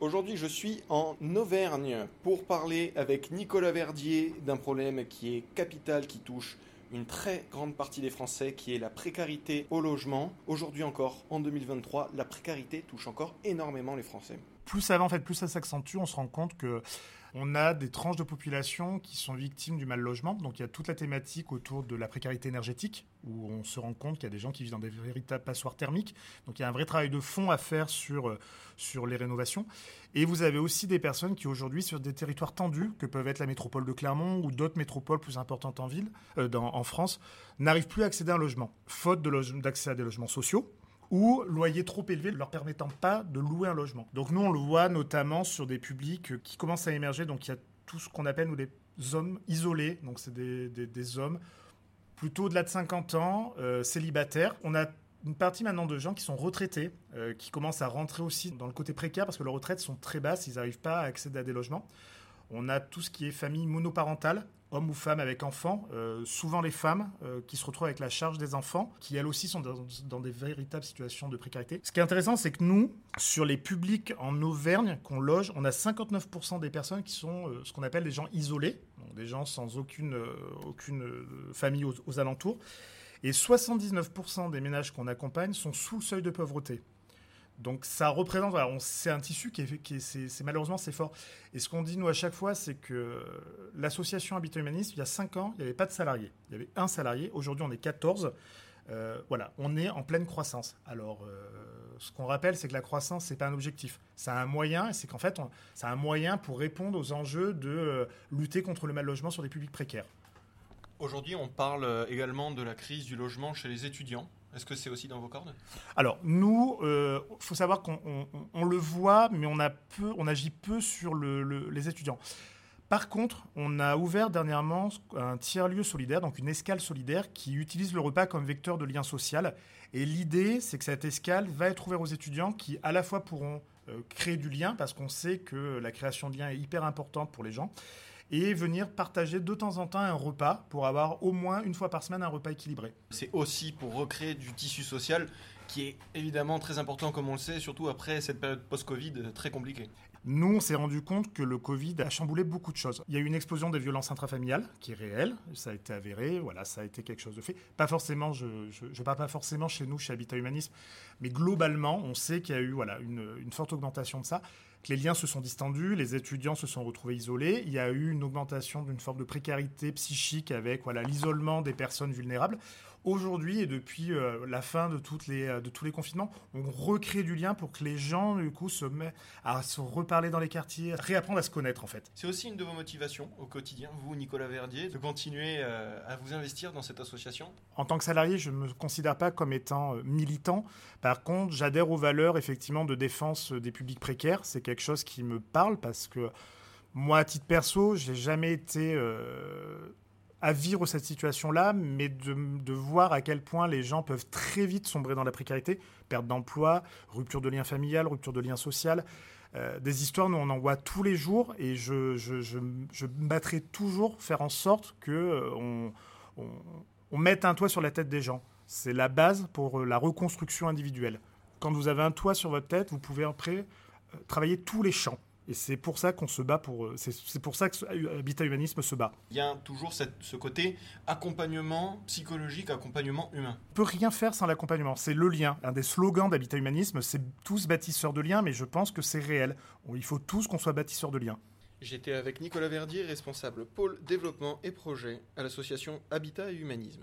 Aujourd'hui, je suis en Auvergne pour parler avec Nicolas Verdier d'un problème qui est capital, qui touche une très grande partie des Français, qui est la précarité au logement. Aujourd'hui encore, en 2023, la précarité touche encore énormément les Français. Plus ça va, en plus ça s'accentue, on se rend compte que on a des tranches de population qui sont victimes du mal logement. Donc il y a toute la thématique autour de la précarité énergétique, où on se rend compte qu'il y a des gens qui vivent dans des véritables passoires thermiques. Donc il y a un vrai travail de fond à faire sur, euh, sur les rénovations. Et vous avez aussi des personnes qui aujourd'hui, sur des territoires tendus, que peuvent être la métropole de Clermont ou d'autres métropoles plus importantes en ville, euh, en France, n'arrivent plus à accéder à un logement, faute d'accès à des logements sociaux ou loyer trop élevé ne leur permettant pas de louer un logement. Donc nous, on le voit notamment sur des publics qui commencent à émerger. Donc il y a tout ce qu'on appelle nous des hommes isolés. Donc c'est des, hommes plutôt au-delà de 50 ans, euh, célibataires. On a une partie maintenant de gens qui sont retraités, euh, qui commencent à rentrer aussi dans le côté précaire parce que leurs retraites sont très basses, ils n'arrivent pas à accéder à des logements. On a tout ce qui est famille monoparentale, hommes ou femmes avec enfants, euh, souvent les femmes euh, qui se retrouvent avec la charge des enfants, qui elles aussi sont dans, des véritables situations de précarité. Ce qui est intéressant, c'est que nous, sur les publics en Auvergne qu'on loge, on a 59% des personnes qui sont euh, ce qu'on appelle des gens isolés, donc des gens sans aucune, aucune famille aux alentours. Et 79% des ménages qu'on accompagne sont sous le seuil de pauvreté. Donc ça représente, c'est un tissu qui est, malheureusement c'est fort. Et ce qu'on dit nous à chaque fois, c'est que l'association Habitat Humanisme, il y a 5 ans, il n'y avait pas de salariés. Il y avait un salarié. Aujourd'hui, on est 14. Euh, voilà, on est en pleine croissance. Alors, euh, ce qu'on rappelle, c'est que la croissance, c'est pas un objectif. C'est un moyen, et c'est qu'en fait, c'est un moyen pour répondre aux enjeux de euh, lutter contre le mal logement sur des publics précaires. Aujourd'hui, on parle également de la crise du logement chez les étudiants. Est-ce que c'est aussi dans vos cordes? Alors, nous, il faut savoir qu'on le voit, mais on, a peu, on agit peu sur les étudiants. Par contre, on a ouvert dernièrement un tiers-lieu solidaire, donc une escale solidaire, qui utilise le repas comme vecteur de lien social. Et l'idée, c'est que cette escale va être ouverte aux étudiants qui, à la fois, pourront euh, créer du lien, parce qu'on sait que la création de lien est hyper importante pour les gens, et venir partager de temps en temps un repas pour avoir au moins une fois par semaine un repas équilibré. C'est aussi pour recréer du tissu social qui est évidemment très important comme on le sait, surtout après cette période post-Covid très compliquée. Nous, on s'est rendu compte que le Covid a chamboulé beaucoup de choses. Il y a eu une explosion des violences intrafamiliales qui est réelle, ça a été avéré, voilà, ça a été quelque chose de fait. Pas forcément, je parle pas forcément chez nous, chez Habitat Humanisme, mais globalement, on sait qu'il y a eu voilà, une, forte augmentation de ça que les liens se sont distendus, les étudiants se sont retrouvés isolés, il y a eu une augmentation d'une forme de précarité psychique avec voilà l'isolement des personnes vulnérables. Aujourd'hui et depuis euh, la fin de, toutes les, euh, de tous les confinements, on recrée du lien pour que les gens du coup se mettent à se reparler dans les quartiers, réapprendre à se connaître en fait. C'est aussi une de vos motivations au quotidien, vous Nicolas Verdier, de continuer euh, à vous investir dans cette association? En tant que salarié, je ne me considère pas comme étant militant. Par contre, j'adhère aux valeurs effectivement de défense des publics précaires. C'est quelque chose qui me parle parce que moi, à titre perso, j'ai jamais été euh, à vivre cette situation-là, mais de, voir à quel point les gens peuvent très vite sombrer dans la précarité, perte d'emploi, rupture de lien familial, rupture de lien social. Euh, des histoires, nous, on en voit tous les jours, et je, je, battrai toujours faire en sorte que euh, on, mette un toit sur la tête des gens. C'est la base pour la reconstruction individuelle. Quand vous avez un toit sur votre tête, vous pouvez après euh, travailler tous les champs. Et c'est pour ça qu'on se bat pour. Euh, c'est pour ça que Habitat Humanisme se bat. Il y a toujours cette, ce côté accompagnement psychologique, accompagnement humain. On peut rien faire sans l'accompagnement. C'est le lien. Un des slogans d'Habitat Humanisme, c'est tous bâtisseurs de liens, mais je pense que c'est réel. Il faut tous qu'on soit bâtisseurs de liens. J'étais avec Nicolas Verdier, responsable pôle développement et projet à l'association Habitat et Humanisme.